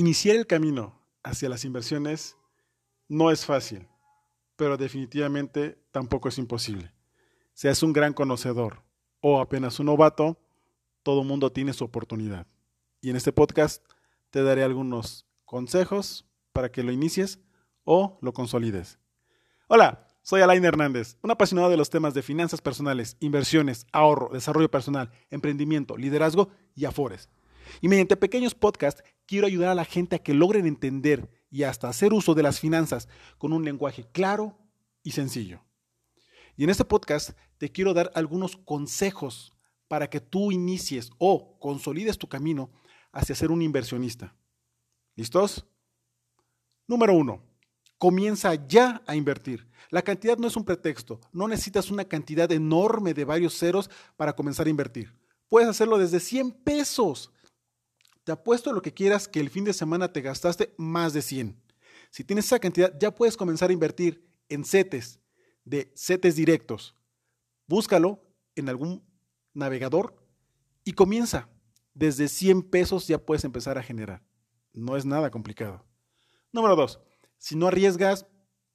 Iniciar el camino hacia las inversiones no es fácil, pero definitivamente tampoco es imposible. Seas un gran conocedor o apenas un novato, todo mundo tiene su oportunidad. Y en este podcast te daré algunos consejos para que lo inicies o lo consolides. Hola, soy Alain Hernández, un apasionado de los temas de finanzas personales, inversiones, ahorro, desarrollo personal, emprendimiento, liderazgo y afores. Y mediante pequeños podcasts quiero ayudar a la gente a que logren entender y hasta hacer uso de las finanzas con un lenguaje claro y sencillo. Y en este podcast te quiero dar algunos consejos para que tú inicies o consolides tu camino hacia ser un inversionista. ¿Listos? Número uno, comienza ya a invertir. La cantidad no es un pretexto, no necesitas una cantidad enorme de varios ceros para comenzar a invertir. Puedes hacerlo desde 100 pesos. Te apuesto lo que quieras que el fin de semana te gastaste más de 100. Si tienes esa cantidad, ya puedes comenzar a invertir en CETES, de CETES directos. Búscalo en algún navegador y comienza. Desde 100 pesos ya puedes empezar a generar. No es nada complicado. Número 2. Si no arriesgas,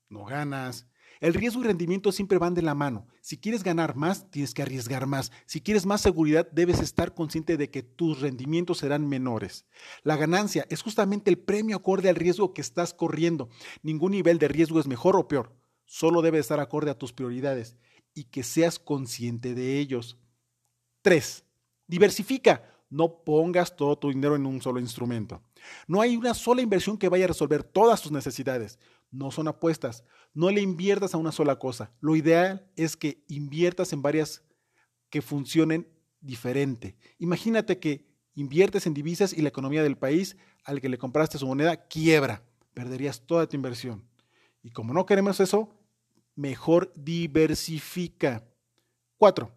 no ganas. El riesgo y rendimiento siempre van de la mano. Si quieres ganar más, tienes que arriesgar más. Si quieres más seguridad, debes estar consciente de que tus rendimientos serán menores. La ganancia es justamente el premio acorde al riesgo que estás corriendo. Ningún nivel de riesgo es mejor o peor. Solo debe estar acorde a tus prioridades y que seas consciente de ellos. 3. Diversifica. No pongas todo tu dinero en un solo instrumento. No hay una sola inversión que vaya a resolver todas tus necesidades no son apuestas. No le inviertas a una sola cosa. Lo ideal es que inviertas en varias que funcionen diferente. Imagínate que inviertes en divisas y la economía del país al que le compraste su moneda quiebra. Perderías toda tu inversión. Y como no queremos eso, mejor diversifica. Cuatro.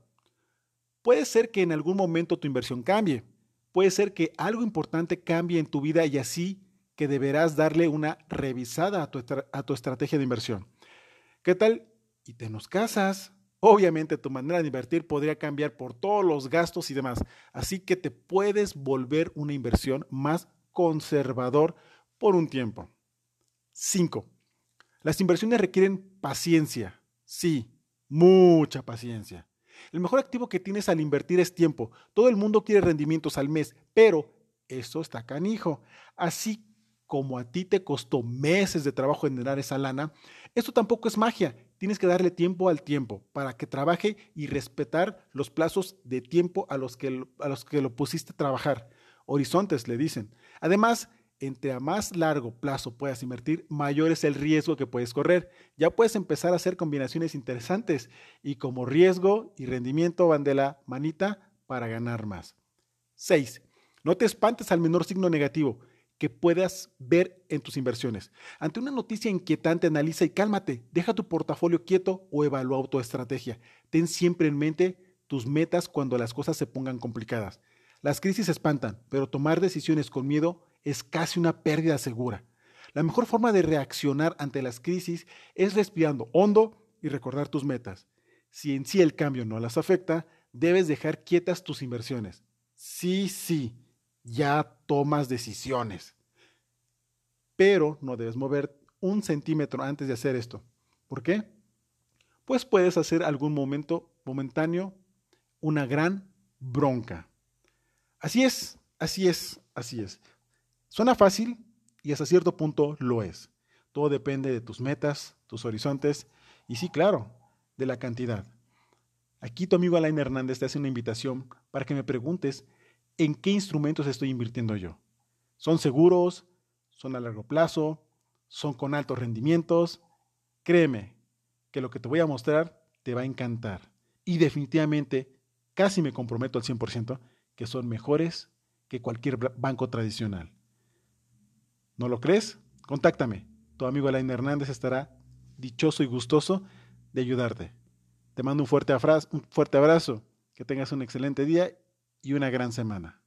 Puede ser que en algún momento tu inversión cambie. Puede ser que algo importante cambie en tu vida y así que deberás darle una revisada a tu, estrategia de inversión. ¿Qué tal? Y te nos casas. Obviamente tu manera de invertir podría cambiar por todos los gastos y demás. Así que te puedes volver una inversión más conservador por un tiempo. 5. Las inversiones requieren paciencia. Sí, mucha paciencia. El mejor activo que tienes al invertir es tiempo. Todo el mundo quiere rendimientos al mes, pero eso está canijo. Así como a ti te costó meses de trabajo generar esa lana, esto tampoco es magia. Tienes que darle tiempo al tiempo para que trabaje y respetar los plazos de tiempo a los que, a los que lo pusiste a trabajar. Horizontes, le dicen. Además, entre a más largo plazo puedas invertir, mayor es el riesgo que puedes correr. Ya puedes empezar a hacer combinaciones interesantes y como riesgo y rendimiento van de la manita para ganar más. 6. No te espantes al menor signo negativo que puedas ver en tus inversiones. Ante una noticia inquietante, analiza y cálmate. Deja tu portafolio quieto o evalúa tu estrategia. Ten siempre en mente tus metas cuando las cosas se pongan complicadas. Las crisis espantan, pero tomar decisiones con miedo es casi una pérdida segura. La mejor forma de reaccionar ante las crisis es respirando hondo y recordar tus metas. Si en sí el cambio no las afecta, debes dejar quietas tus inversiones. Sí, sí ya tomas decisiones. Pero no debes mover un centímetro antes de hacer esto. ¿Por qué? Pues puedes hacer algún momento momentáneo una gran bronca. Así es, así es, así es. Suena fácil y hasta cierto punto lo es. Todo depende de tus metas, tus horizontes y sí, claro, de la cantidad. Aquí tu amigo Alain Hernández te hace una invitación para que me preguntes en qué instrumentos estoy invirtiendo yo. ¿Son seguros? ¿Son a largo plazo? ¿Son con altos rendimientos? Créeme que lo que te voy a mostrar te va a encantar. Y definitivamente, casi me comprometo al 100% que son mejores que cualquier banco tradicional. ¿No lo crees? Contáctame. Tu amigo Alain Hernández estará dichoso y gustoso de ayudarte. Te mando un fuerte, un fuerte abrazo. Que tengas un excelente día y una gran semana.